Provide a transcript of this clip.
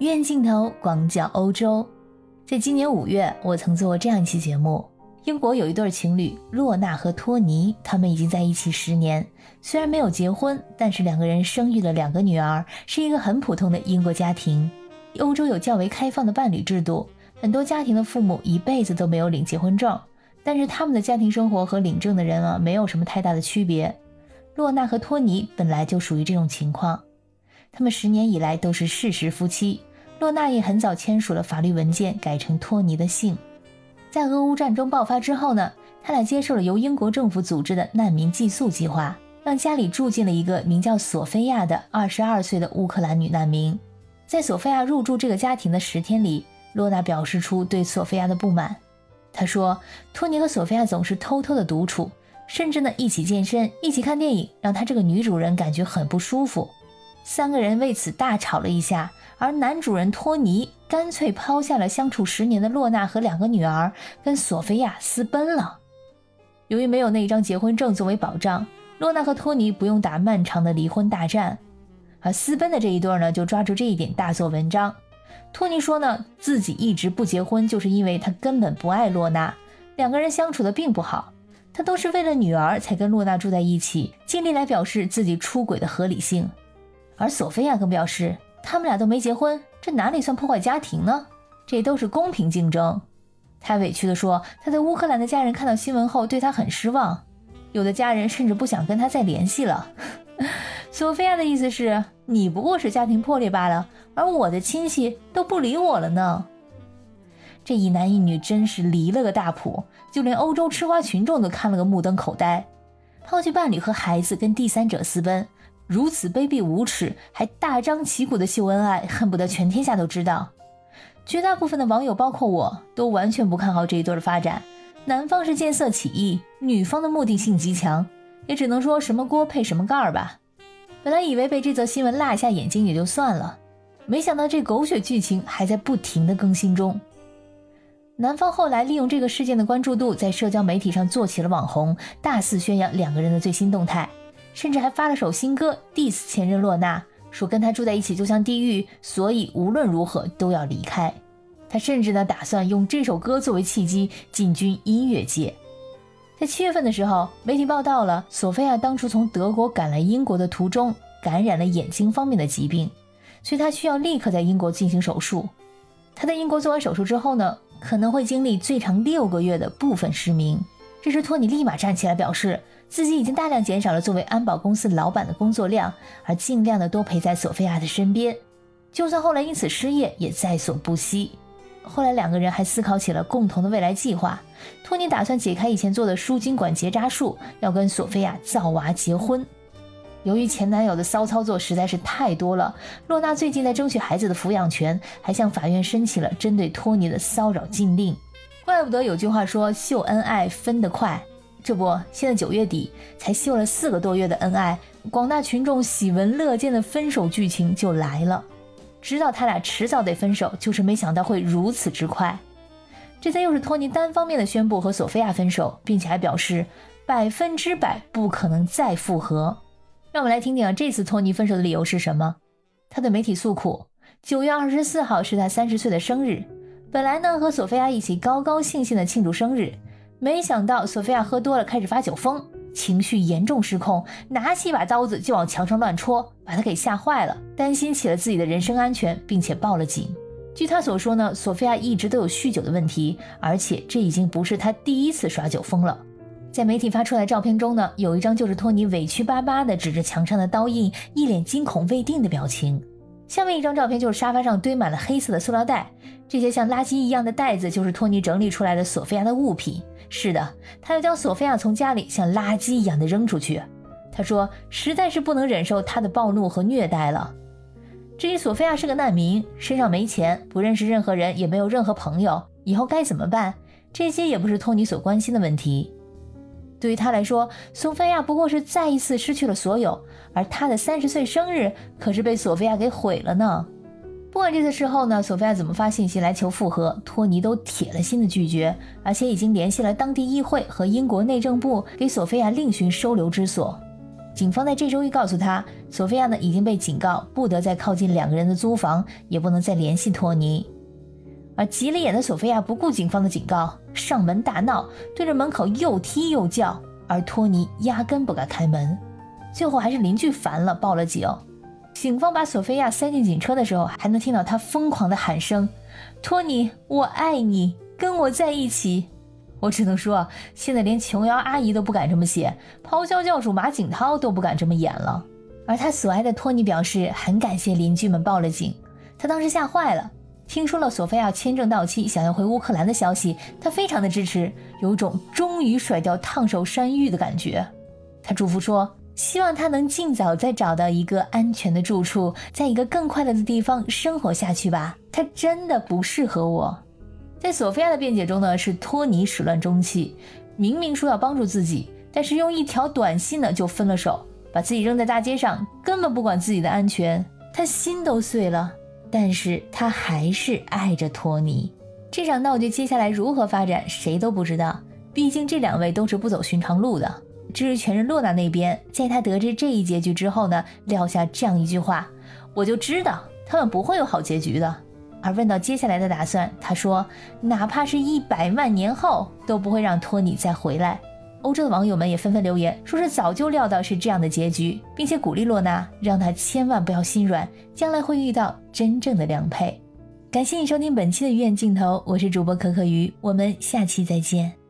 远镜头广角欧洲，在今年五月，我曾做过这样一期节目。英国有一对情侣，洛娜和托尼，他们已经在一起十年，虽然没有结婚，但是两个人生育了两个女儿，是一个很普通的英国家庭。欧洲有较为开放的伴侣制度，很多家庭的父母一辈子都没有领结婚证，但是他们的家庭生活和领证的人啊，没有什么太大的区别。洛娜和托尼本来就属于这种情况，他们十年以来都是事实夫妻。洛娜也很早签署了法律文件，改成托尼的姓。在俄乌战争爆发之后呢，他俩接受了由英国政府组织的难民寄宿计划，让家里住进了一个名叫索菲亚的二十二岁的乌克兰女难民。在索菲亚入住这个家庭的十天里，洛娜表示出对索菲亚的不满。她说，托尼和索菲亚总是偷偷的独处，甚至呢一起健身、一起看电影，让她这个女主人感觉很不舒服。三个人为此大吵了一下，而男主人托尼干脆抛下了相处十年的洛娜和两个女儿，跟索菲亚私奔了。由于没有那一张结婚证作为保障，洛娜和托尼不用打漫长的离婚大战，而私奔的这一对呢，就抓住这一点大做文章。托尼说呢，自己一直不结婚，就是因为他根本不爱洛娜，两个人相处的并不好，他都是为了女儿才跟洛娜住在一起，尽力来表示自己出轨的合理性。而索菲亚更表示，他们俩都没结婚，这哪里算破坏家庭呢？这都是公平竞争。她委屈地说，她在乌克兰的家人看到新闻后对她很失望，有的家人甚至不想跟她再联系了。索菲亚的意思是，你不过是家庭破裂罢了，而我的亲戚都不理我了呢。这一男一女真是离了个大谱，就连欧洲吃瓜群众都看了个目瞪口呆。抛弃伴侣和孩子，跟第三者私奔。如此卑鄙无耻，还大张旗鼓的秀恩爱，恨不得全天下都知道。绝大部分的网友，包括我都完全不看好这一对的发展。男方是见色起意，女方的目的性极强，也只能说什么锅配什么盖儿吧。本来以为被这则新闻辣一下眼睛也就算了，没想到这狗血剧情还在不停的更新中。男方后来利用这个事件的关注度，在社交媒体上做起了网红，大肆宣扬两个人的最新动态。甚至还发了首新歌，diss 前任洛娜，说跟他住在一起就像地狱，所以无论如何都要离开。他甚至呢打算用这首歌作为契机进军音乐界。在七月份的时候，媒体报道了索菲亚当初从德国赶来英国的途中感染了眼睛方面的疾病，所以她需要立刻在英国进行手术。她在英国做完手术之后呢，可能会经历最长六个月的部分失明。这时托尼立马站起来表示。自己已经大量减少了作为安保公司老板的工作量，而尽量的多陪在索菲亚的身边。就算后来因此失业，也在所不惜。后来两个人还思考起了共同的未来计划。托尼打算解开以前做的输精管结扎术，要跟索菲亚造娃结婚。由于前男友的骚操作实在是太多了，洛娜最近在争取孩子的抚养权，还向法院申请了针对托尼的骚扰禁令。怪不得有句话说：“秀恩爱分得快。”这不，现在九月底才秀了四个多月的恩爱，广大群众喜闻乐见的分手剧情就来了。知道他俩迟早得分手，就是没想到会如此之快。这次又是托尼单方面的宣布和索菲亚分手，并且还表示百分之百不可能再复合。让我们来听听啊，这次托尼分手的理由是什么？他对媒体诉苦：九月二十四号是他三十岁的生日，本来呢和索菲亚一起高高兴兴的庆祝生日。没想到索菲亚喝多了，开始发酒疯，情绪严重失控，拿起一把刀子就往墙上乱戳，把他给吓坏了，担心起了自己的人身安全，并且报了警。据他所说呢，索菲亚一直都有酗酒的问题，而且这已经不是他第一次耍酒疯了。在媒体发出来的照片中呢，有一张就是托尼委屈巴巴地指着墙上的刀印，一脸惊恐未定的表情。下面一张照片就是沙发上堆满了黑色的塑料袋，这些像垃圾一样的袋子就是托尼整理出来的索菲亚的物品。是的，他要将索菲亚从家里像垃圾一样的扔出去。他说，实在是不能忍受他的暴怒和虐待了。至于索菲亚是个难民，身上没钱，不认识任何人，也没有任何朋友，以后该怎么办？这些也不是托尼所关心的问题。对于他来说，索菲亚不过是再一次失去了所有，而他的三十岁生日可是被索菲亚给毁了呢。不管这次事后呢，索菲亚怎么发信息来求复合，托尼都铁了心的拒绝，而且已经联系了当地议会和英国内政部，给索菲亚另寻收留之所。警方在这周一告诉他，索菲亚呢已经被警告不得再靠近两个人的租房，也不能再联系托尼。而急了眼的索菲亚不顾警方的警告，上门大闹，对着门口又踢又叫，而托尼压根不敢开门。最后还是邻居烦了，报了警。警方把索菲亚塞进警车的时候，还能听到她疯狂的喊声：“托尼，我爱你，跟我在一起。”我只能说，现在连琼瑶阿姨都不敢这么写，咆哮教主马景涛都不敢这么演了。而他所爱的托尼表示很感谢邻居们报了警，他当时吓坏了。听说了索菲亚签证到期，想要回乌克兰的消息，他非常的支持，有种终于甩掉烫手山芋的感觉。他祝福说。希望他能尽早再找到一个安全的住处，在一个更快乐的地方生活下去吧。他真的不适合我。在索菲亚的辩解中呢，是托尼始乱终弃，明明说要帮助自己，但是用一条短信呢就分了手，把自己扔在大街上，根本不管自己的安全。他心都碎了，但是他还是爱着托尼。这场闹剧接下来如何发展，谁都不知道。毕竟这两位都是不走寻常路的。至于全人洛娜那边，在他得知这一结局之后呢，撂下这样一句话：“我就知道他们不会有好结局的。”而问到接下来的打算，他说：“哪怕是一百万年后，都不会让托尼再回来。”欧洲的网友们也纷纷留言，说是早就料到是这样的结局，并且鼓励洛娜，让她千万不要心软，将来会遇到真正的良配。感谢你收听本期的鱼眼镜头，我是主播可可鱼，我们下期再见。